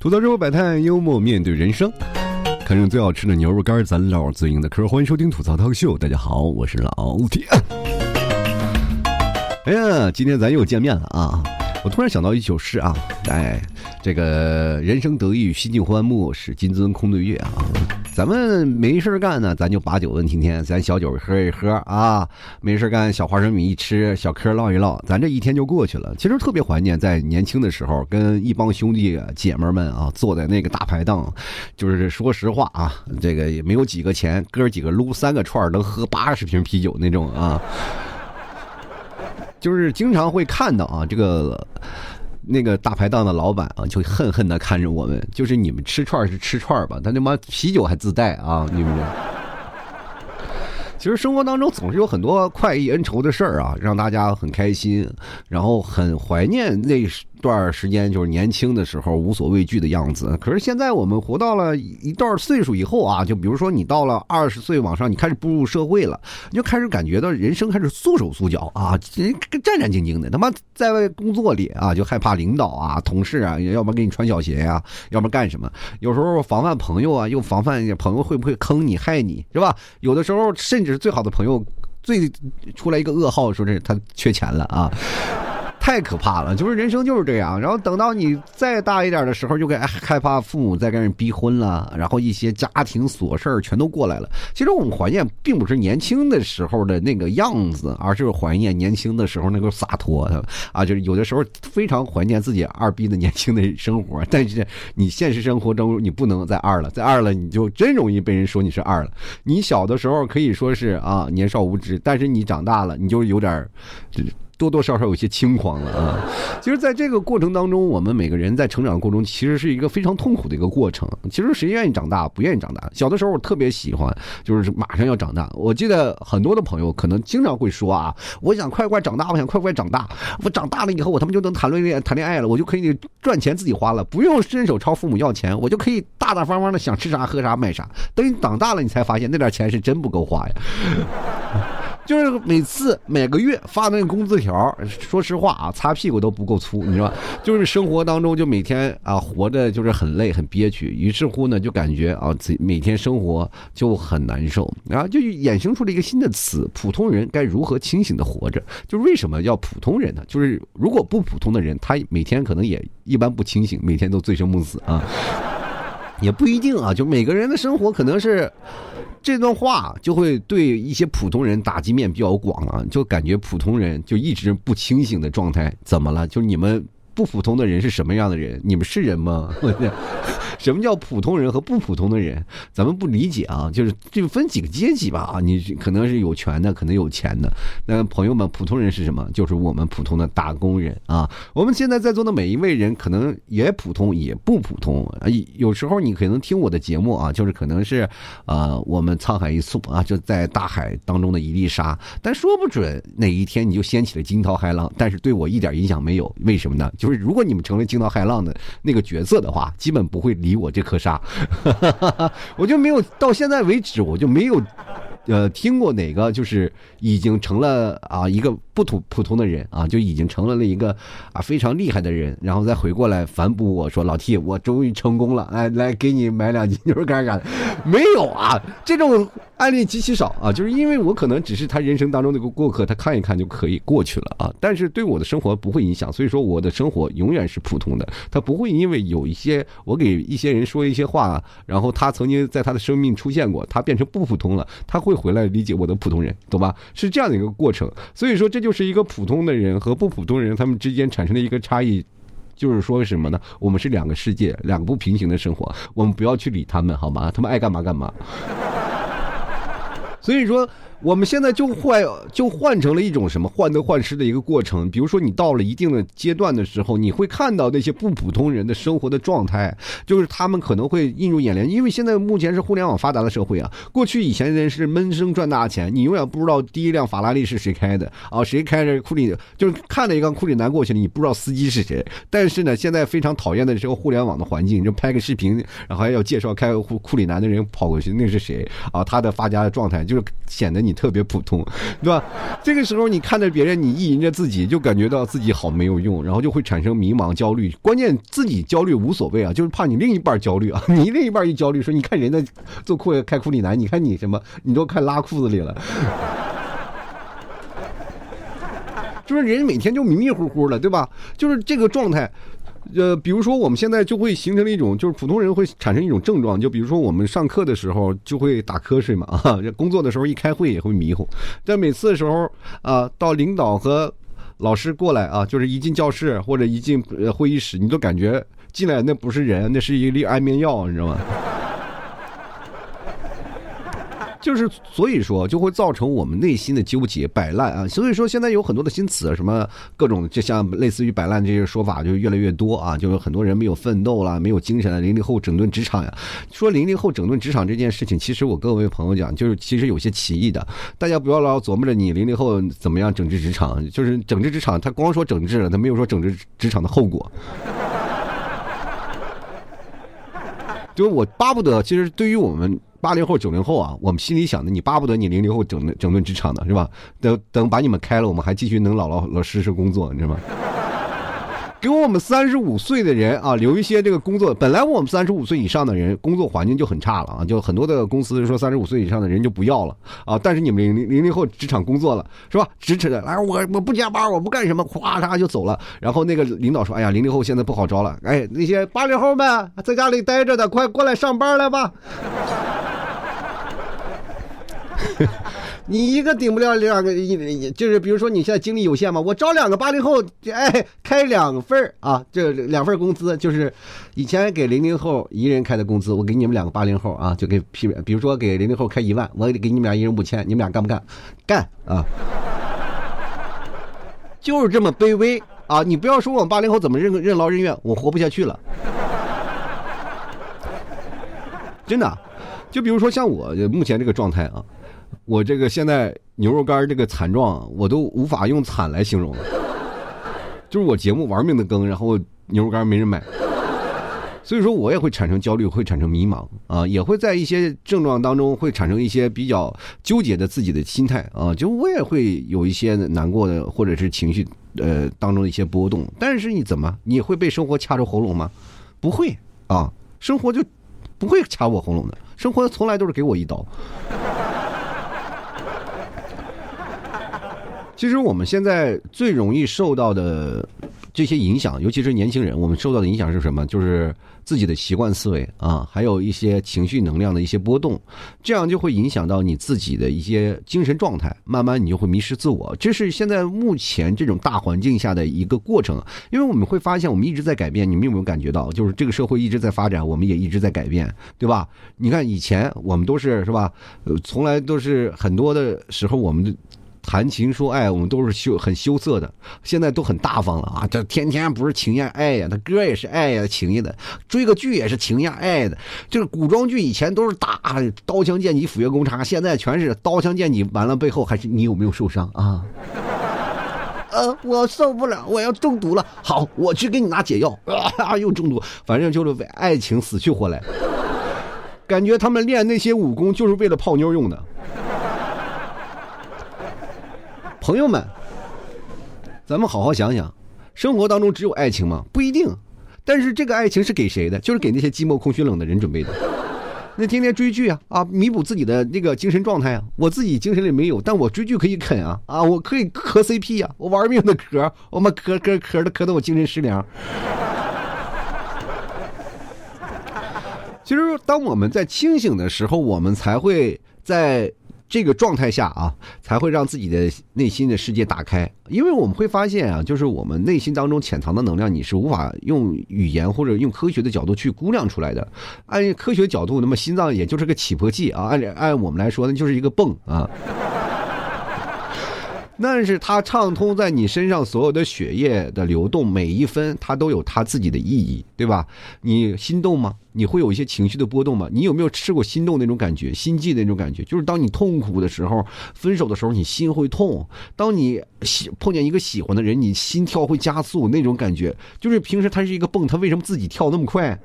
吐槽之后百态，幽默面对人生，看上最好吃的牛肉干，咱唠最硬的嗑。欢迎收听吐槽涛秀，大家好，我是老铁。哎呀，今天咱又见面了啊！我突然想到一首诗啊，哎，这个人生得意须尽欢，莫使金樽空对月啊。咱们没事干呢，咱就把酒问青天，咱小酒喝一喝啊，没事干，小花生米一吃，小嗑唠一唠，咱这一天就过去了。其实特别怀念在年轻的时候，跟一帮兄弟姐们们啊，坐在那个大排档，就是说实话啊，这个也没有几个钱，哥几个撸三个串能喝八十瓶啤酒那种啊，就是经常会看到啊，这个。那个大排档的老板啊，就恨恨的看着我们，就是你们吃串是吃串吧，他他妈啤酒还自带啊，你们。其实生活当中总是有很多快意恩仇的事儿啊，让大家很开心，然后很怀念那。段时间就是年轻的时候无所畏惧的样子，可是现在我们活到了一段岁数以后啊，就比如说你到了二十岁往上，你开始步入社会了，你就开始感觉到人生开始缩手缩脚啊，战战兢兢的。他妈在外工作里啊，就害怕领导啊、同事啊，要不然给你穿小鞋呀，要不然干什么？有时候防范朋友啊，又防范朋友会不会坑你、害你，是吧？有的时候甚至最好的朋友，最出来一个噩耗，说是他缺钱了啊。太可怕了，就是人生就是这样。然后等到你再大一点的时候，就该害怕父母再跟人逼婚了，然后一些家庭琐事儿全都过来了。其实我们怀念并不是年轻的时候的那个样子，而是怀念年轻的时候那个洒脱啊。就是有的时候非常怀念自己二逼的年轻的生活，但是你现实生活中你不能再二了，再二了你就真容易被人说你是二了。你小的时候可以说是啊年少无知，但是你长大了你就有点儿。多多少少有些轻狂了啊！其实，在这个过程当中，我们每个人在成长过程中，其实是一个非常痛苦的一个过程。其实，谁愿意长大？不愿意长大。小的时候，我特别喜欢，就是马上要长大。我记得很多的朋友可能经常会说啊：“我想快快长大，我想快快长大。我长大了以后，我他妈就能谈论恋谈恋爱了，我就可以赚钱自己花了，不用伸手朝父母要钱，我就可以大大方方的想吃啥喝啥买啥。等你长大了，你才发现那点钱是真不够花呀。”就是每次每个月发那个工资条，说实话啊，擦屁股都不够粗，你知道吧？就是生活当中就每天啊活着就是很累很憋屈，于是乎呢就感觉啊自己每天生活就很难受，然后就衍生出了一个新的词：普通人该如何清醒的活着？就是为什么要普通人呢？就是如果不普通的人，他每天可能也一般不清醒，每天都醉生梦死啊，也不一定啊。就每个人的生活可能是。这段话就会对一些普通人打击面比较广啊，就感觉普通人就一直不清醒的状态，怎么了？就你们。不普通的人是什么样的人？你们是人吗？什么叫普通人和不普通的人？咱们不理解啊，就是就分几个阶级吧啊，你可能是有权的，可能有钱的。那朋友们，普通人是什么？就是我们普通的打工人啊。我们现在在座的每一位人，可能也普通，也不普通啊。有时候你可能听我的节目啊，就是可能是呃，我们沧海一粟啊，就在大海当中的一粒沙，但说不准哪一天你就掀起了惊涛骇浪，但是对我一点影响没有。为什么呢？就就是如果你们成为惊涛骇浪的那个角色的话，基本不会理我这颗沙，我就没有到现在为止，我就没有。呃，听过哪个就是已经成了啊一个不普普通的人啊，就已经成了了一个啊非常厉害的人，然后再回过来反哺我说老 T，我终于成功了，哎，来给你买两斤牛肉干啥的，没有啊，这种案例极其少啊，就是因为我可能只是他人生当中那个过客，他看一看就可以过去了啊，但是对我的生活不会影响，所以说我的生活永远是普通的，他不会因为有一些我给一些人说一些话，然后他曾经在他的生命出现过，他变成不普通了，他会。回来理解我的普通人，懂吧？是这样的一个过程，所以说这就是一个普通的人和不普通人他们之间产生的一个差异，就是说什么呢？我们是两个世界，两个不平行的生活，我们不要去理他们，好吗？他们爱干嘛干嘛。所以说。我们现在就换 就换成了一种什么患得患失的一个过程。比如说，你到了一定的阶段的时候，你会看到那些不普通人的生活的状态，就是他们可能会映入眼帘。因为现在目前是互联网发达的社会啊，过去以前人是闷声赚大钱，你永远不知道第一辆法拉利是谁开的啊，谁开着库里，就是看了一辆库里南过去了，你不知道司机是谁。但是呢，现在非常讨厌的这个互联网的环境，就拍个视频，然后还要介绍开库库里南的人跑过去，那是谁啊？他的发家的状态，就是显得你。你特别普通，对吧？这个时候你看着别人，你意淫着自己，就感觉到自己好没有用，然后就会产生迷茫、焦虑。关键自己焦虑无所谓啊，就是怕你另一半焦虑啊。你另一半一焦虑，说你看人家做裤开库里南，你看你什么，你都看拉裤子里了。就是人每天就迷迷糊糊的，对吧？就是这个状态，呃，比如说我们现在就会形成了一种，就是普通人会产生一种症状，就比如说我们上课的时候就会打瞌睡嘛，啊，工作的时候一开会也会迷糊，但每次的时候啊，到领导和老师过来啊，就是一进教室或者一进会议室，你都感觉进来那不是人，那是一粒安眠药，你知道吗？就是所以说，就会造成我们内心的纠结、摆烂啊。所以说，现在有很多的新词，什么各种，就像类似于摆烂这些说法，就越来越多啊。就有很多人没有奋斗了，没有精神了。零零后整顿职场呀，说零零后整顿职场这件事情，其实我各位朋友讲，就是其实有些歧义的。大家不要老琢磨着你零零后怎么样整治职场，就是整治职场，他光说整治了，他没有说整治职场的后果。就我巴不得，其实对于我们。八零后、九零后啊，我们心里想的，你巴不得你零零后整整顿职场呢是吧？等等，把你们开了，我们还继续能老老老实实工作，你知道吗？给我们三十五岁的人啊，留一些这个工作。本来我们三十五岁以上的人工作环境就很差了啊，就很多的公司说三十五岁以上的人就不要了啊。但是你们零零零后职场工作了是吧？支持的，来我我不加班，我不干什么，咵嚓就走了。然后那个领导说：“哎呀，零零后现在不好招了，哎，那些八零后们在家里待着的，快过来上班来吧。”你一个顶不了两个，就是比如说你现在精力有限嘛，我招两个八零后，哎，开两份啊，这两份工资就是以前给零零后一人开的工资，我给你们两个八零后啊，就给批，比如说给零零后开一万，我给你们俩一人五千，你们俩干不干？干啊！就是这么卑微啊！你不要说我们八零后怎么任任劳任怨，我活不下去了，真的。就比如说像我目前这个状态啊。我这个现在牛肉干这个惨状，我都无法用惨来形容了。就是我节目玩命的更，然后牛肉干没人买，所以说我也会产生焦虑，会产生迷茫啊，也会在一些症状当中会产生一些比较纠结的自己的心态啊，就我也会有一些难过的或者是情绪呃当中的一些波动。但是你怎么你会被生活掐着喉咙吗？不会啊，生活就不会掐我喉咙的，生活从来都是给我一刀。其实我们现在最容易受到的这些影响，尤其是年轻人，我们受到的影响是什么？就是自己的习惯思维啊，还有一些情绪能量的一些波动，这样就会影响到你自己的一些精神状态，慢慢你就会迷失自我。这是现在目前这种大环境下的一个过程，因为我们会发现，我们一直在改变。你们有没有感觉到？就是这个社会一直在发展，我们也一直在改变，对吧？你看以前我们都是是吧？从来都是很多的时候，我们的。谈情说爱，我们都是羞很羞涩的，现在都很大方了啊！这天天不是情呀爱呀，他歌也是爱呀情呀的，追个剧也是情呀爱的。就是古装剧以前都是打刀枪剑戟斧钺钩叉，现在全是刀枪剑戟，完了背后还是你有没有受伤啊？呃，我受不了，我要中毒了。好，我去给你拿解药啊！又中毒，反正就是为爱情死去活来。感觉他们练那些武功就是为了泡妞用的。朋友们，咱们好好想想，生活当中只有爱情吗？不一定。但是这个爱情是给谁的？就是给那些寂寞、空虚、冷的人准备的。那天天追剧啊啊，弥补自己的那个精神状态啊。我自己精神里没有，但我追剧可以啃啊啊，我可以磕 CP 啊，我玩命的磕，我们磕磕磕的磕的我精神失凉。其实，当我们在清醒的时候，我们才会在。这个状态下啊，才会让自己的内心的世界打开。因为我们会发现啊，就是我们内心当中潜藏的能量，你是无法用语言或者用科学的角度去估量出来的。按科学角度，那么心脏也就是个起搏器啊，按按我们来说，呢就是一个泵啊。但是它畅通在你身上所有的血液的流动，每一分它都有它自己的意义，对吧？你心动吗？你会有一些情绪的波动吗？你有没有吃过心动那种感觉？心悸那种感觉？就是当你痛苦的时候，分手的时候，你心会痛；当你喜碰见一个喜欢的人，你心跳会加速那种感觉。就是平时它是一个泵，它为什么自己跳那么快？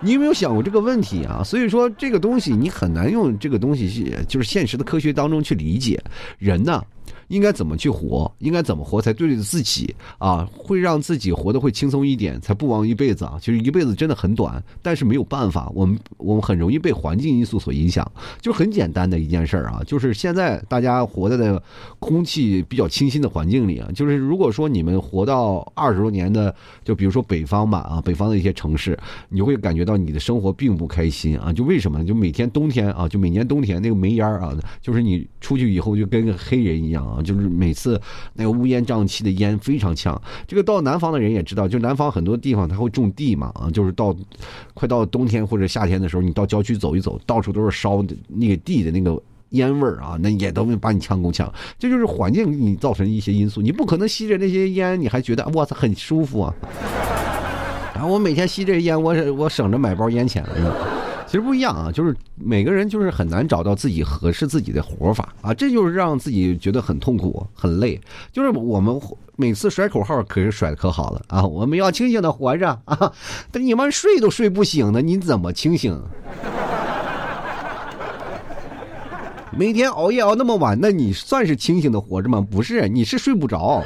你有没有想过这个问题啊？所以说这个东西你很难用这个东西去，就是现实的科学当中去理解人呢。应该怎么去活？应该怎么活才对得自己啊？会让自己活得会轻松一点，才不枉一辈子啊！其实一辈子真的很短，但是没有办法，我们我们很容易被环境因素所影响。就很简单的一件事儿啊，就是现在大家活在的空气比较清新的环境里啊。就是如果说你们活到二十多年的，就比如说北方吧啊，北方的一些城市，你会感觉到你的生活并不开心啊。就为什么？就每天冬天啊，就每年冬天那个煤烟啊，就是你出去以后就跟个黑人一样啊。就是每次那个乌烟瘴气的烟非常呛，这个到南方的人也知道，就南方很多地方他会种地嘛啊，就是到快到冬天或者夏天的时候，你到郊区走一走，到处都是烧的那个地的那个烟味儿啊，那也都把你呛够呛。这就是环境给你造成一些因素，你不可能吸着那些烟，你还觉得哇塞很舒服啊。然后我每天吸这烟，我我省着买包烟钱了。其实不一样啊，就是每个人就是很难找到自己合适自己的活法啊，这就是让自己觉得很痛苦、很累。就是我们每次甩口号可是甩的可好了啊，我们要清醒的活着啊，但你们睡都睡不醒的，你怎么清醒？每天熬夜熬那么晚，那你算是清醒的活着吗？不是，你是睡不着，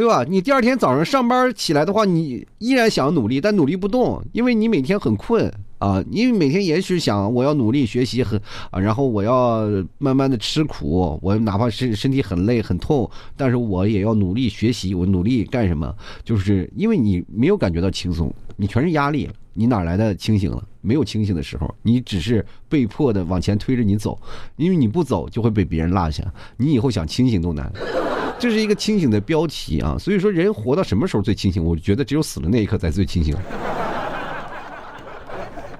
对吧？你第二天早上上班起来的话，你依然想努力，但努力不动，因为你每天很困。啊，因为每天也许想我要努力学习很啊，然后我要慢慢的吃苦，我哪怕是身体很累很痛，但是我也要努力学习，我努力干什么？就是因为你没有感觉到轻松，你全是压力，你哪来的清醒了？没有清醒的时候，你只是被迫的往前推着你走，因为你不走就会被别人落下，你以后想清醒都难。这是一个清醒的标题啊，所以说人活到什么时候最清醒？我觉得只有死的那一刻才最清醒。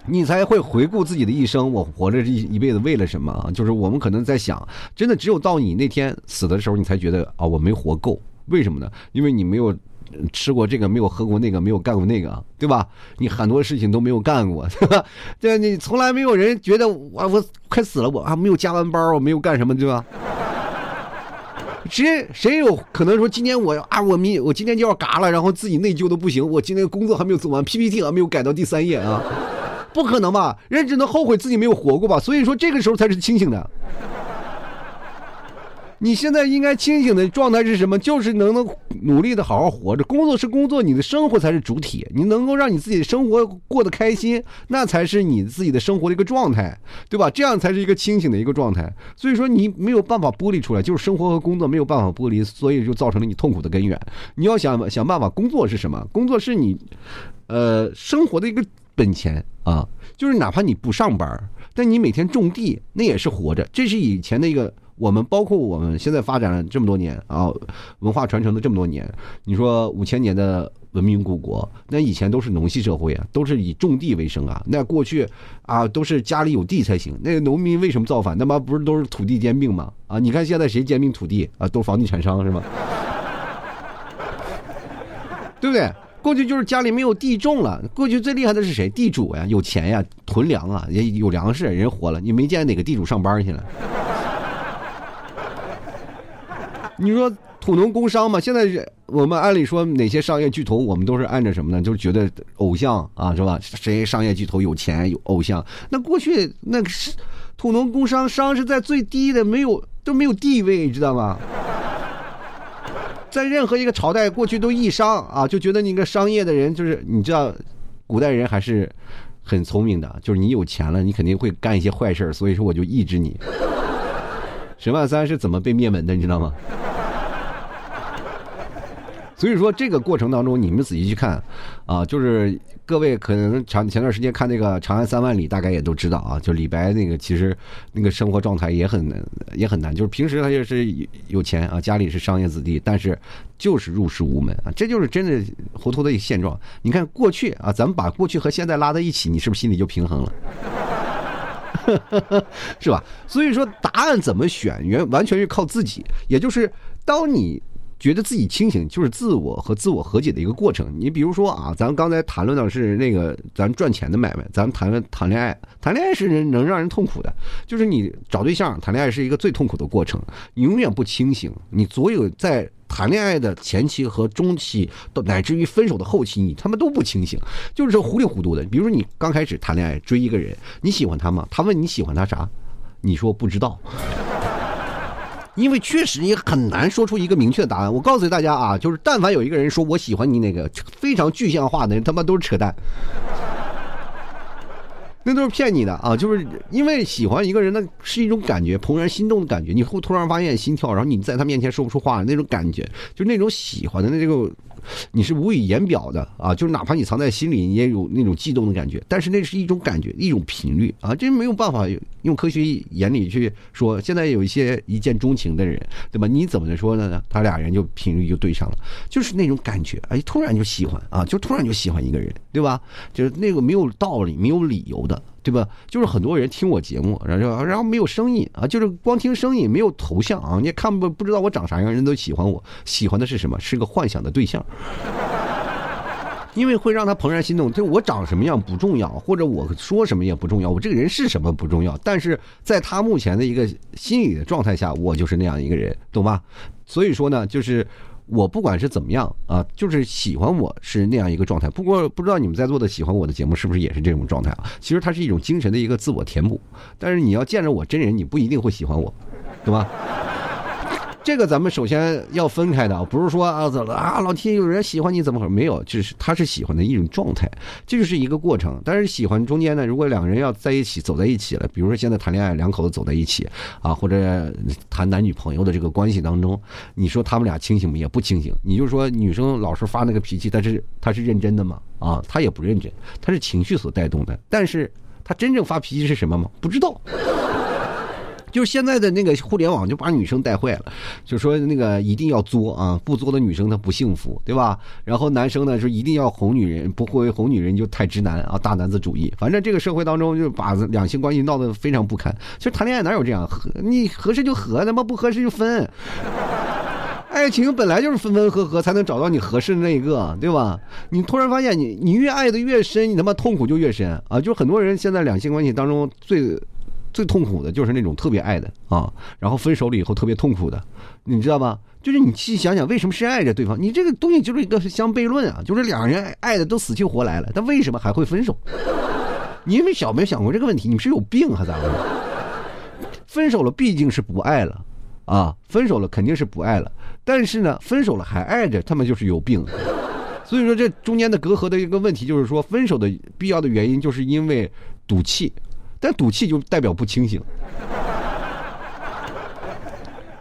你才会回顾自己的一生，我活着这一辈子为了什么啊？就是我们可能在想，真的只有到你那天死的时候，你才觉得啊，我没活够。为什么呢？因为你没有吃过这个，没有喝过那个，没有干过那个，对吧？你很多事情都没有干过，对吧？对，你从来没有人觉得我我快死了，我还没有加完班，我没有干什么，对吧？谁谁有可能说今天我啊，我明我今天就要嘎了，然后自己内疚的不行，我今天工作还没有做完，PPT 还没有改到第三页啊？不可能吧？人只能后悔自己没有活过吧？所以说这个时候才是清醒的。你现在应该清醒的状态是什么？就是能能努力的好好活着。工作是工作，你的生活才是主体。你能够让你自己的生活过得开心，那才是你自己的生活的一个状态，对吧？这样才是一个清醒的一个状态。所以说你没有办法剥离出来，就是生活和工作没有办法剥离，所以就造成了你痛苦的根源。你要想想办法，工作是什么？工作是你，呃，生活的一个。本钱啊，就是哪怕你不上班，但你每天种地，那也是活着。这是以前的一个我们，包括我们现在发展了这么多年啊，文化传承的这么多年。你说五千年的文明古国，那以前都是农系社会啊，都是以种地为生啊。那过去啊，都是家里有地才行。那个农民为什么造反？他妈不是都是土地兼并吗？啊，你看现在谁兼并土地啊？都是房地产商是吗？对不对？过去就是家里没有地种了，过去最厉害的是谁？地主呀，有钱呀，囤粮啊，也有粮食，人活了。你没见哪个地主上班去了？你说土农工商嘛？现在我们按理说哪些商业巨头，我们都是按着什么呢？就是觉得偶像啊，是吧？谁商业巨头有钱有偶像？那过去那个是土农工商商是在最低的，没有都没有地位，你知道吗？在任何一个朝代，过去都抑商啊，就觉得你个商业的人就是你知道，古代人还是很聪明的，就是你有钱了，你肯定会干一些坏事所以说我就抑制你。沈万三是怎么被灭门的，你知道吗？所以说这个过程当中，你们仔细去看，啊，就是各位可能前前段时间看那个《长安三万里》，大概也都知道啊，就李白那个其实那个生活状态也很也很难，就是平时他也是有钱啊，家里是商业子弟，但是就是入世无门啊，这就是真的糊涂的一个现状。你看过去啊，咱们把过去和现在拉在一起，你是不是心里就平衡了？是吧？所以说答案怎么选，原完全是靠自己，也就是当你。觉得自己清醒，就是自我和自我和解的一个过程。你比如说啊，咱刚才谈论的是那个咱赚钱的买卖，咱谈论谈恋爱，谈恋爱是能让人痛苦的，就是你找对象谈恋爱是一个最痛苦的过程，你永远不清醒，你所有在谈恋爱的前期和中期，到乃至于分手的后期，你他妈都不清醒，就是糊里糊涂的。比如说你刚开始谈恋爱追一个人，你喜欢他吗？他问你喜欢他啥，你说不知道。因为确实也很难说出一个明确的答案。我告诉大家啊，就是但凡有一个人说我喜欢你，那个非常具象化的人，他妈都是扯淡。那都是骗你的啊！就是因为喜欢一个人，那是一种感觉，怦然心动的感觉。你会突然发现心跳，然后你在他面前说不出话，那种感觉，就那种喜欢的那个。你是无以言表的啊，就是哪怕你藏在心里，你也有那种悸动的感觉。但是那是一种感觉，一种频率啊，这没有办法用科学眼里去说。现在有一些一见钟情的人，对吧？你怎么说呢？他俩人就频率就对上了，就是那种感觉，哎，突然就喜欢啊，就突然就喜欢一个人，对吧？就是那个没有道理、没有理由的。对吧？就是很多人听我节目，然后然后没有声音啊，就是光听声音，没有头像啊，你也看不不知道我长啥样，人都喜欢我，喜欢的是什么？是个幻想的对象，因为会让他怦然心动。就我长什么样不重要，或者我说什么也不重要，我这个人是什么不重要，但是在他目前的一个心理的状态下，我就是那样一个人，懂吧？所以说呢，就是。我不管是怎么样啊，就是喜欢我是那样一个状态。不过不知道你们在座的喜欢我的节目是不是也是这种状态啊？其实它是一种精神的一个自我填补。但是你要见着我真人，你不一定会喜欢我，懂吧？这个咱们首先要分开的，不是说啊怎么啊老天有人喜欢你怎么回事？没有，就是他是喜欢的一种状态，这就是一个过程。但是喜欢中间呢，如果两个人要在一起走在一起了，比如说现在谈恋爱，两口子走在一起啊，或者谈男女朋友的这个关系当中，你说他们俩清醒吗？也不清醒。你就说女生老是发那个脾气，但是她是认真的吗？啊，她也不认真，她是情绪所带动的。但是她真正发脾气是什么吗？不知道。就是现在的那个互联网就把女生带坏了，就说那个一定要作啊，不作的女生她不幸福，对吧？然后男生呢说一定要哄女人，不会哄女人就太直男啊，大男子主义。反正这个社会当中就把两性关系闹得非常不堪。其实谈恋爱哪有这样合？你合适就合，他妈不合适就分。爱情本来就是分分合合才能找到你合适的那一个，对吧？你突然发现你你越爱的越深，你他妈痛苦就越深啊！就很多人现在两性关系当中最。最痛苦的就是那种特别爱的啊，然后分手了以后特别痛苦的，你知道吗？就是你细想想，为什么深爱着对方？你这个东西就是一个相悖论啊，就是两人爱的都死去活来了，但为什么还会分手？你们想没想过这个问题？你们是有病还是咋的？分手了毕竟是不爱了啊，分手了肯定是不爱了，但是呢，分手了还爱着，他们就是有病。所以说这中间的隔阂的一个问题，就是说分手的必要的原因，就是因为赌气。但赌气就代表不清醒，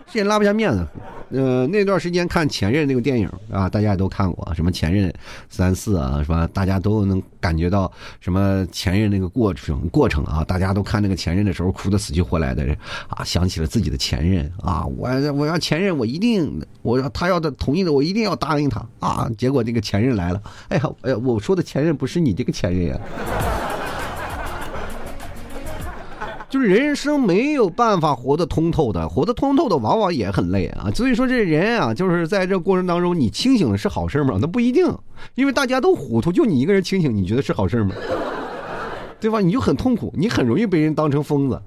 这也拉不下面子。呃，那段时间看《前任》那个电影啊，大家也都看过，什么《前任三四》啊，是吧？大家都能感觉到什么前任那个过程过程啊，大家都看那个前任的时候哭得死去活来的啊，想起了自己的前任啊，我我要前任，我一定我要他要的同意的，我一定要答应他啊。结果那个前任来了，哎呀，哎呀，我说的前任不是你这个前任呀。就是人生没有办法活得通透的，活得通透的往往也很累啊。所以说这人啊，就是在这过程当中，你清醒了是好事吗？那不一定，因为大家都糊涂，就你一个人清醒，你觉得是好事吗？对吧？你就很痛苦，你很容易被人当成疯子。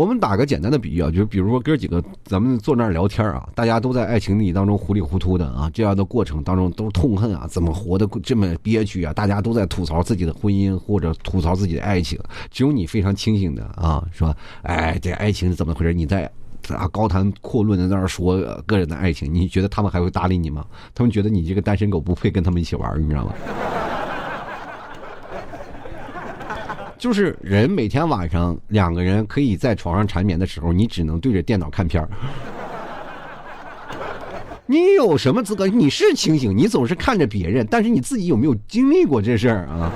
我们打个简单的比喻啊，就比如说哥几个，咱们坐那儿聊天啊，大家都在爱情里当中糊里糊涂的啊，这样的过程当中都痛恨啊，怎么活得这么憋屈啊？大家都在吐槽自己的婚姻或者吐槽自己的爱情，只有你非常清醒的啊，说，哎，这爱情是怎么回事？你在啊高谈阔论的在那儿说个人的爱情，你觉得他们还会搭理你吗？他们觉得你这个单身狗不配跟他们一起玩，你知道吗？就是人每天晚上两个人可以在床上缠绵的时候，你只能对着电脑看片儿。你有什么资格？你是清醒，你总是看着别人，但是你自己有没有经历过这事儿啊？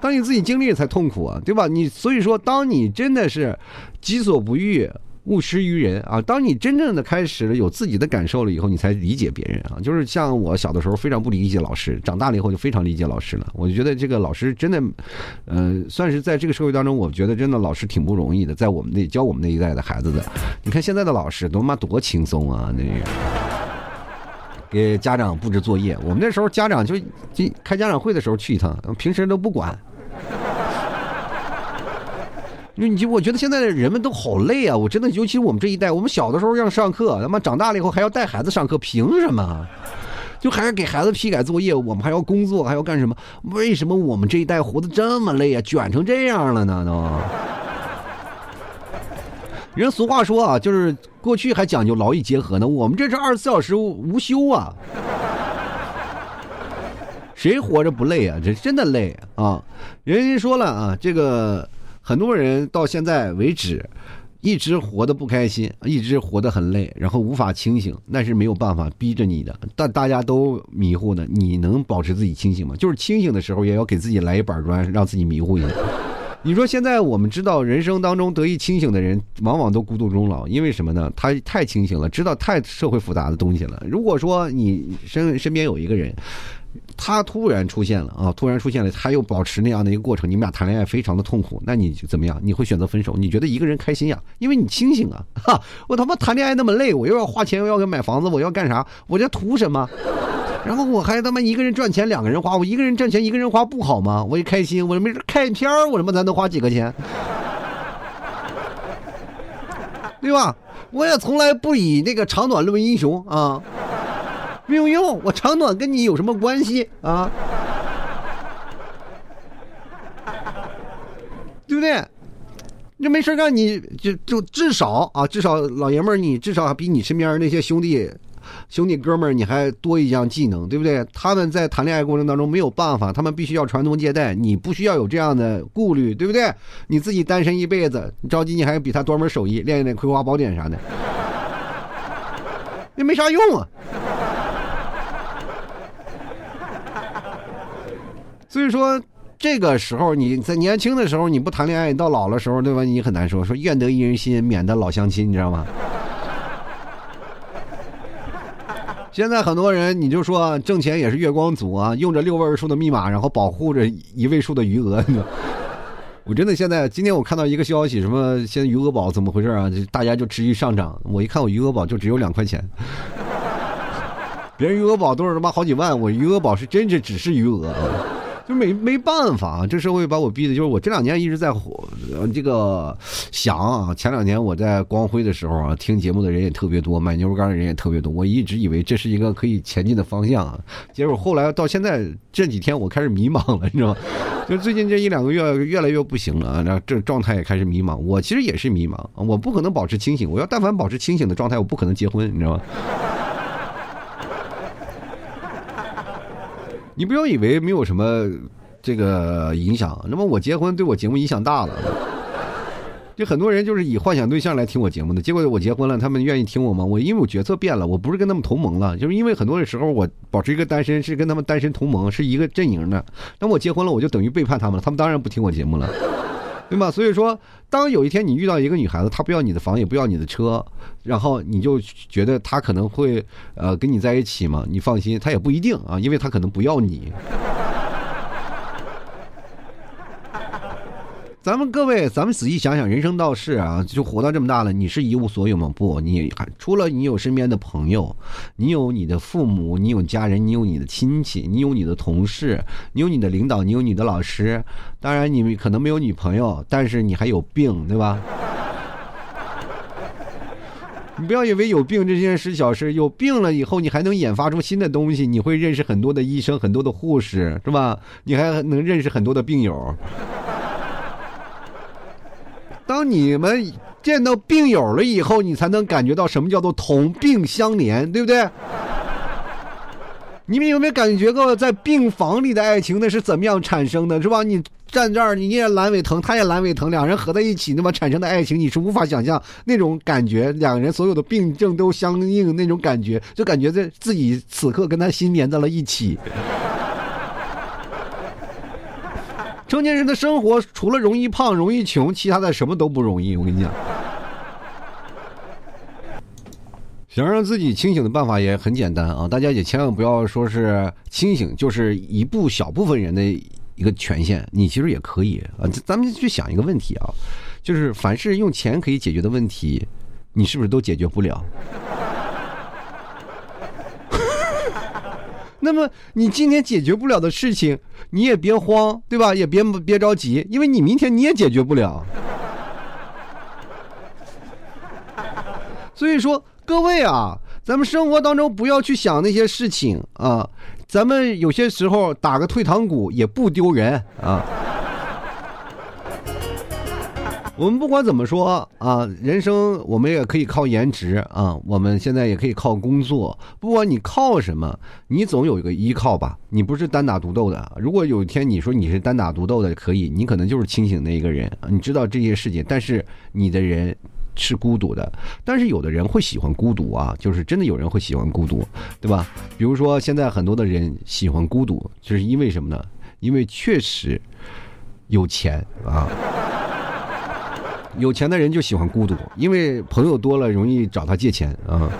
当你自己经历才痛苦啊，对吧？你所以说，当你真的是己所不欲。勿施于人啊！当你真正的开始了有自己的感受了以后，你才理解别人啊。就是像我小的时候非常不理解老师，长大了以后就非常理解老师了。我就觉得这个老师真的，呃，算是在这个社会当中，我觉得真的老师挺不容易的，在我们那教我们那一代的孩子的。你看现在的老师都妈多轻松啊！那个给家长布置作业，我们那时候家长就就开家长会的时候去一趟，平时都不管。你你我觉得现在的人们都好累啊！我真的，尤其我们这一代，我们小的时候让上课，他妈长大了以后还要带孩子上课，凭什么？就还是给孩子批改作业，我们还要工作，还要干什么？为什么我们这一代活得这么累啊？卷成这样了呢？都。人俗话说啊，就是过去还讲究劳逸结合呢，我们这是二十四小时无休啊。谁活着不累啊？这真的累啊！人家说了啊，这个。很多人到现在为止，一直活得不开心，一直活得很累，然后无法清醒，那是没有办法逼着你的。但大家都迷糊呢，你能保持自己清醒吗？就是清醒的时候，也要给自己来一板砖，让自己迷糊一下。你说现在我们知道，人生当中得以清醒的人，往往都孤独终老，因为什么呢？他太清醒了，知道太社会复杂的东西了。如果说你身身边有一个人，他突然出现了啊，突然出现了，他又保持那样的一个过程，你们俩谈恋爱非常的痛苦，那你怎么样？你会选择分手？你觉得一个人开心呀？因为你清醒啊！哈，我他妈谈恋爱那么累，我又要花钱，又要给买房子，我要干啥？我这图什么？然后我还他妈一个人赚钱，两个人花，我一个人赚钱，一个人花不好吗？我也开心，我没事看片儿，我他妈才能花几个钱，对吧？我也从来不以那个长短论英雄啊。没有用，我长短跟你有什么关系啊？对不对？你没事干，你就就至少啊，至少老爷们儿，你至少比你身边那些兄弟、兄弟哥们儿，你还多一项技能，对不对？他们在谈恋爱过程当中没有办法，他们必须要传宗接代，你不需要有这样的顾虑，对不对？你自己单身一辈子，你着急你还比他多门手艺，练一练葵花宝典啥的，那没啥用啊。所以说，这个时候你在年轻的时候你不谈恋爱，你到老了时候对吧？你很难说。说愿得一人心，免得老相亲，你知道吗？现在很多人，你就说挣钱也是月光族啊，用着六位数的密码，然后保护着一位数的余额。我真的现在今天我看到一个消息，什么现在余额宝怎么回事啊？大家就持续上涨。我一看我余额宝就只有两块钱，别人余额宝都是他妈好几万，我余额宝是真是只是余额。就没没办法，这社会把我逼的，就是我这两年一直在火，这个想啊，前两年我在光辉的时候啊，听节目的人也特别多，买牛肉干的人也特别多，我一直以为这是一个可以前进的方向啊，结果后来到现在这几天我开始迷茫了，你知道吗？就最近这一两个月越来越不行了，然后这状态也开始迷茫，我其实也是迷茫，我不可能保持清醒，我要但凡保持清醒的状态，我不可能结婚，你知道吗？你不要以为没有什么这个影响，那么我结婚对我节目影响大了。就很多人就是以幻想对象来听我节目的，结果我结婚了，他们愿意听我吗？我因为我角色变了，我不是跟他们同盟了，就是因为很多的时候我保持一个单身，是跟他们单身同盟，是一个阵营的。那我结婚了，我就等于背叛他们了，他们当然不听我节目了。对吗？所以说，当有一天你遇到一个女孩子，她不要你的房，也不要你的车，然后你就觉得她可能会呃跟你在一起嘛？你放心，她也不一定啊，因为她可能不要你。咱们各位，咱们仔细想想，人生到世啊，就活到这么大了，你是一无所有吗？不，你还除了你有身边的朋友，你有你的父母，你有家人，你有你的亲戚，你有你的同事，你有你的领导，你有你的老师。当然，你们可能没有女朋友，但是你还有病，对吧？你不要以为有病这件事小事，有病了以后，你还能研发出新的东西，你会认识很多的医生，很多的护士，是吧？你还能认识很多的病友。当你们见到病友了以后，你才能感觉到什么叫做同病相怜，对不对？你们有没有感觉过在病房里的爱情那是怎么样产生的，是吧？你站这儿，你也阑尾疼，他也阑尾疼，两人合在一起，那么产生的爱情，你是无法想象那种感觉，两个人所有的病症都相应那种感觉，就感觉在自己此刻跟他心连在了一起。成年人的生活除了容易胖、容易穷，其他的什么都不容易。我跟你讲，想让自己清醒的办法也很简单啊！大家也千万不要说是清醒，就是一部小部分人的一个权限。你其实也可以啊！咱们去想一个问题啊，就是凡是用钱可以解决的问题，你是不是都解决不了？那么你今天解决不了的事情你也别慌对吧？也别别着急因为你明天你也解决不了。所以说各位啊咱们生活当中不要去想那些事情啊咱们有些时候打个退堂鼓也不丢人啊。我们不管怎么说啊，人生我们也可以靠颜值啊，我们现在也可以靠工作。不管你靠什么，你总有一个依靠吧。你不是单打独斗的。如果有一天你说你是单打独斗的，可以，你可能就是清醒的一个人，你知道这些事情，但是你的人是孤独的。但是有的人会喜欢孤独啊，就是真的有人会喜欢孤独，对吧？比如说现在很多的人喜欢孤独，就是因为什么呢？因为确实有钱啊。有钱的人就喜欢孤独，因为朋友多了容易找他借钱啊，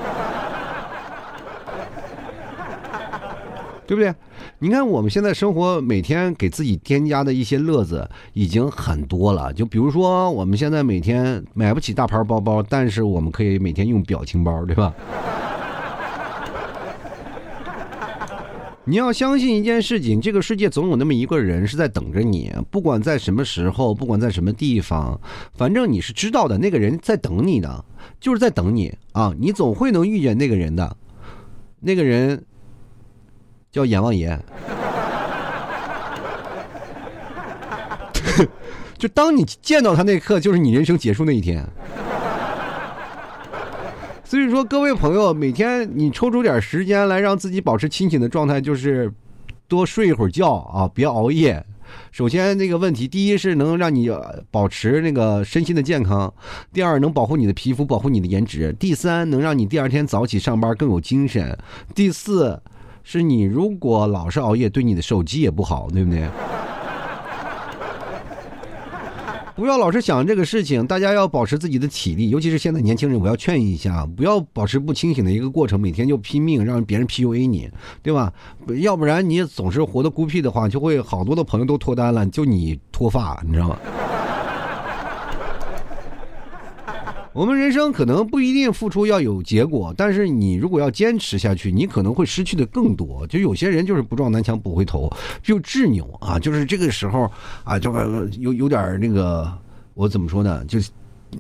对不对？你看我们现在生活，每天给自己添加的一些乐子已经很多了。就比如说，我们现在每天买不起大牌包包，但是我们可以每天用表情包，对吧？你要相信一件事情，这个世界总有那么一个人是在等着你，不管在什么时候，不管在什么地方，反正你是知道的，那个人在等你的，就是在等你啊！你总会能遇见那个人的，那个人叫阎王爷，就当你见到他那刻，就是你人生结束那一天。所以说，各位朋友，每天你抽出点时间来，让自己保持清醒的状态，就是多睡一会儿觉啊，别熬夜。首先，那个问题，第一是能让你保持那个身心的健康；第二，能保护你的皮肤，保护你的颜值；第三，能让你第二天早起上班更有精神；第四，是你如果老是熬夜，对你的手机也不好，对不对？不要老是想这个事情，大家要保持自己的体力，尤其是现在年轻人，我要劝一下，不要保持不清醒的一个过程，每天就拼命让别人 PUA 你，对吧？要不然你总是活得孤僻的话，就会好多的朋友都脱单了，就你脱发，你知道吗？我们人生可能不一定付出要有结果，但是你如果要坚持下去，你可能会失去的更多。就有些人就是不撞南墙不回头，就执拗啊，就是这个时候啊，就有有点那个，我怎么说呢？就。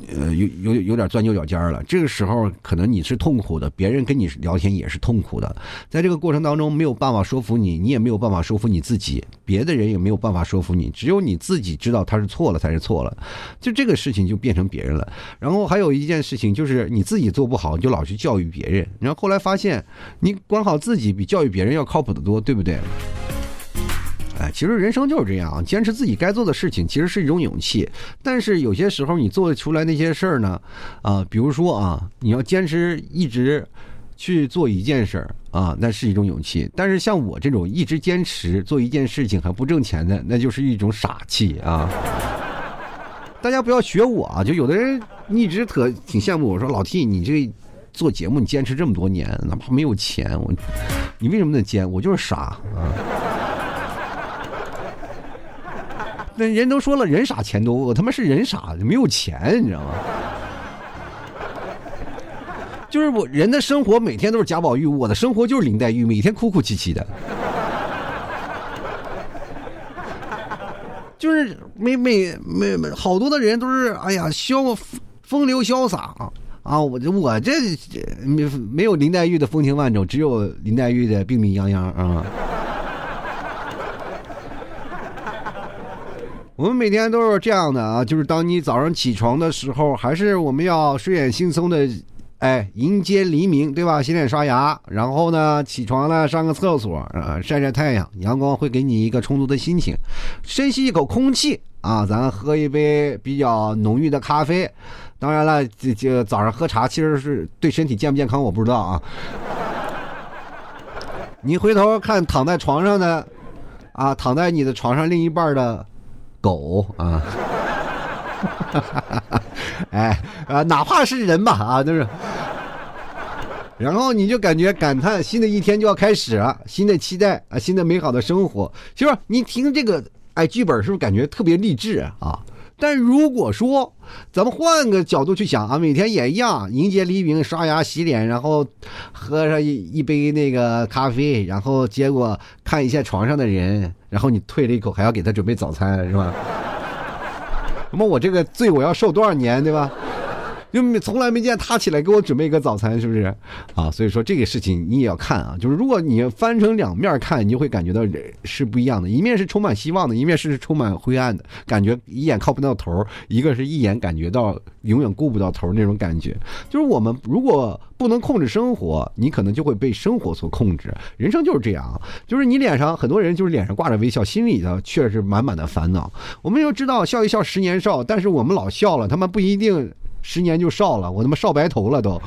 呃，有有有点钻牛角尖了。这个时候，可能你是痛苦的，别人跟你聊天也是痛苦的。在这个过程当中，没有办法说服你，你也没有办法说服你自己，别的人也没有办法说服你，只有你自己知道他是错了才是错了。就这个事情就变成别人了。然后还有一件事情就是你自己做不好，你就老去教育别人。然后后来发现，你管好自己比教育别人要靠谱的多，对不对？哎，其实人生就是这样，坚持自己该做的事情，其实是一种勇气。但是有些时候你做出来那些事儿呢，啊，比如说啊，你要坚持一直去做一件事儿啊，那是一种勇气。但是像我这种一直坚持做一件事情还不挣钱的，那就是一种傻气啊！大家不要学我啊！就有的人一直特挺羡慕我说老 T，你这做节目你坚持这么多年，哪怕没有钱，我你为什么能坚？我就是傻啊！那人都说了，人傻钱多，我他妈是人傻，没有钱，你知道吗？就是我人的生活每天都是贾宝玉，我的生活就是林黛玉，每天哭哭啼啼的，就是每每每好多的人都是哎呀潇风流潇洒啊，我这我这没没有林黛玉的风情万种，只有林黛玉的病病殃殃啊。我们每天都是这样的啊，就是当你早上起床的时候，还是我们要睡眼惺忪的，哎，迎接黎明，对吧？洗脸刷牙，然后呢，起床了上个厕所啊，晒晒太阳，阳光会给你一个充足的心情，深吸一口空气啊，咱喝一杯比较浓郁的咖啡。当然了，这这早上喝茶其实是对身体健不健康我不知道啊。你回头看躺在床上的，啊，躺在你的床上另一半的。狗啊，哎啊，哪怕是人吧啊，就是。然后你就感觉感叹，新的一天就要开始了，新的期待啊，新的美好的生活。就是你听这个哎剧本，是不是感觉特别励志啊？但如果说咱们换个角度去想啊，每天也一样，迎接黎明，刷牙洗脸，然后喝上一一杯那个咖啡，然后结果看一下床上的人，然后你退了一口，还要给他准备早餐，是吧？那么我这个罪我要受多少年，对吧？就从来没见他起来给我准备一个早餐，是不是？啊，所以说这个事情你也要看啊，就是如果你翻成两面看，你就会感觉到是不一样的，一面是充满希望的，一面是充满灰暗的，感觉一眼靠不到头，一个是一眼感觉到永远顾不到头那种感觉。就是我们如果不能控制生活，你可能就会被生活所控制。人生就是这样，就是你脸上很多人就是脸上挂着微笑，心里头却是满满的烦恼。我们要知道，笑一笑十年少，但是我们老笑了，他们不一定十年就少了，我他妈少白头了都。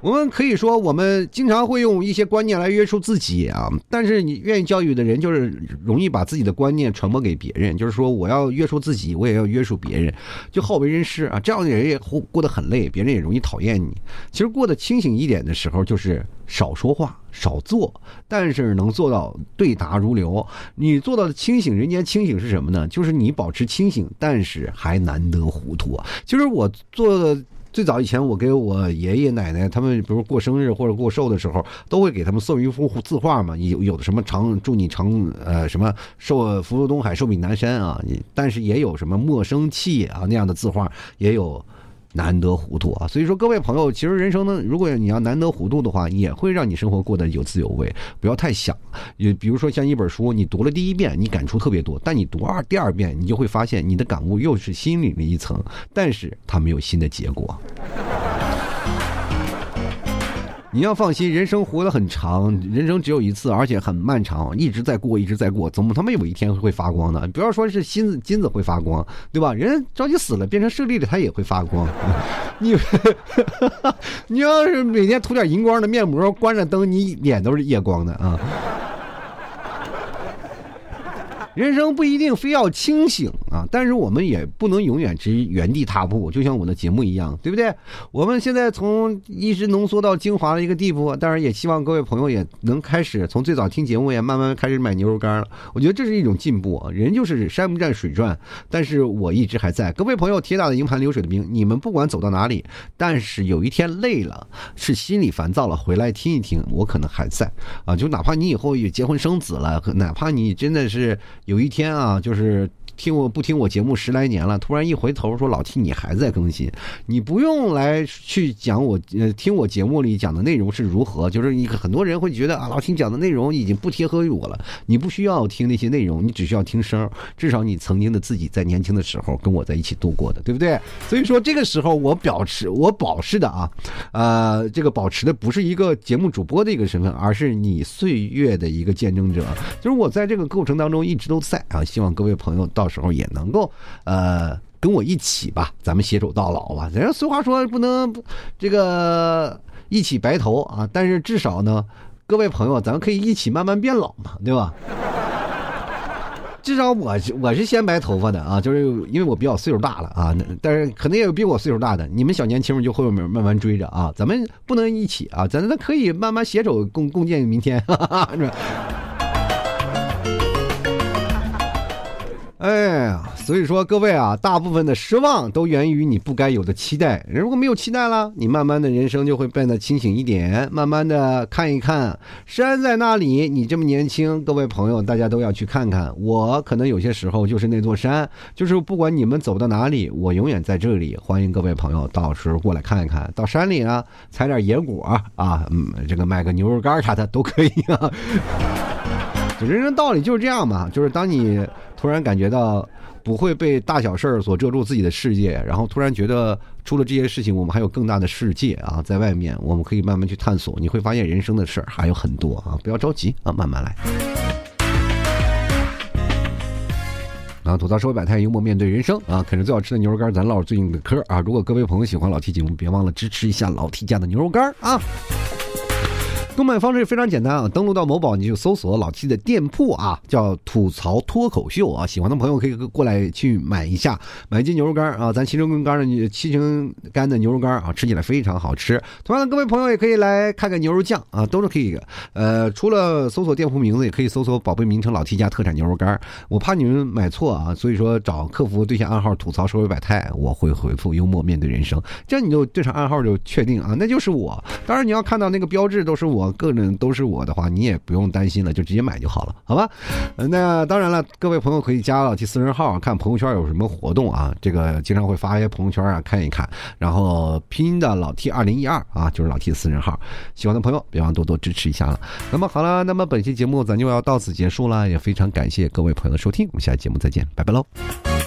我们可以说，我们经常会用一些观念来约束自己啊，但是你愿意教育的人，就是容易把自己的观念传播给别人。就是说，我要约束自己，我也要约束别人，就好为人师啊。这样的人也过过得很累，别人也容易讨厌你。其实过得清醒一点的时候，就是少说话，少做，但是能做到对答如流。你做到的清醒，人间清醒是什么呢？就是你保持清醒，但是还难得糊涂。就是我做的。最早以前，我给我爷爷奶奶他们，比如过生日或者过寿的时候，都会给他们送一幅字画嘛。有有的什么长祝你长呃什么寿福如东海，寿比南山啊。但是也有什么莫生气啊那样的字画，也有。难得糊涂啊！所以说，各位朋友，其实人生呢，如果你要难得糊涂的话，也会让你生活过得有滋有味。不要太想，也比如说像一本书，你读了第一遍，你感触特别多，但你读二第二遍，你就会发现你的感悟又是心里的一层，但是它没有新的结果。你要放心，人生活得很长，人生只有一次，而且很漫长，一直在过，一直在过，怎么他妈有一天会发光的？不要说是金子，金子会发光，对吧？人着急死了，变成舍利了，他也会发光。你，你要是每天涂点荧光的面膜，关着灯，你脸都是夜光的啊。人生不一定非要清醒啊，但是我们也不能永远只原地踏步，就像我的节目一样，对不对？我们现在从一直浓缩到精华的一个地步，当然也希望各位朋友也能开始从最早听节目，也慢慢开始买牛肉干了。我觉得这是一种进步啊。人就是山不转水转，但是我一直还在。各位朋友，铁打的营盘流水的兵，你们不管走到哪里，但是有一天累了，是心里烦躁了，回来听一听，我可能还在啊。就哪怕你以后也结婚生子了，哪怕你真的是。有一天啊，就是。听我不听我节目十来年了，突然一回头说老 T 你还在更新，你不用来去讲我呃听我节目里讲的内容是如何，就是你很多人会觉得啊老听讲的内容已经不贴合于我了，你不需要听那些内容，你只需要听声，至少你曾经的自己在年轻的时候跟我在一起度过的，对不对？所以说这个时候我表示我保持的啊，呃这个保持的不是一个节目主播的一个身份，而是你岁月的一个见证者，就是我在这个过程当中一直都在啊，希望各位朋友到。时候也能够，呃，跟我一起吧，咱们携手到老吧。人家俗话说不能不这个一起白头啊，但是至少呢，各位朋友，咱们可以一起慢慢变老嘛，对吧？至少我我是先白头发的啊，就是因为我比较岁数大了啊，但是可能也有比我岁数大的，你们小年轻们就后面慢慢追着啊，咱们不能一起啊，咱咱可以慢慢携手共共建明天，是吧？哎呀，所以说各位啊，大部分的失望都源于你不该有的期待。如果没有期待了，你慢慢的人生就会变得清醒一点，慢慢的看一看山在那里。你这么年轻，各位朋友，大家都要去看看。我可能有些时候就是那座山，就是不管你们走到哪里，我永远在这里。欢迎各位朋友到时候过来看一看。到山里呢，采点野果啊，嗯，这个卖个牛肉干啥的都可以啊。人生道理就是这样嘛，就是当你突然感觉到不会被大小事儿所遮住自己的世界，然后突然觉得出了这些事情，我们还有更大的世界啊，在外面我们可以慢慢去探索，你会发现人生的事儿还有很多啊，不要着急啊，慢慢来。啊，吐槽社会百态，幽默面对人生啊，啃着最好吃的牛肉干，咱唠最近的嗑啊。如果各位朋友喜欢老 T 节目，别忘了支持一下老 T 家的牛肉干啊。购买方式非常简单啊，登录到某宝你就搜索老 T 的店铺啊，叫吐槽脱口秀啊，喜欢的朋友可以过来去买一下，买一斤牛肉干啊，咱七成干的七成干的牛肉干啊，吃起来非常好吃。同样的，各位朋友也可以来看看牛肉酱啊，都是可以。呃，除了搜索店铺名字，也可以搜索宝贝名称老 T 家特产牛肉干。我怕你们买错啊，所以说找客服对下暗号吐槽社会百态，我会回复幽默面对人生，这样你就对上暗号就确定啊，那就是我。当然你要看到那个标志都是我。个人都是我的话，你也不用担心了，就直接买就好了，好吧？那当然了，各位朋友可以加老 T 私人号，看朋友圈有什么活动啊，这个经常会发一些朋友圈啊，看一看。然后拼音的老 T 二零一二啊，就是老 T 私人号，喜欢的朋友别忘多多支持一下了。那么好了，那么本期节目咱就要到此结束了，也非常感谢各位朋友的收听，我们下期节目再见，拜拜喽。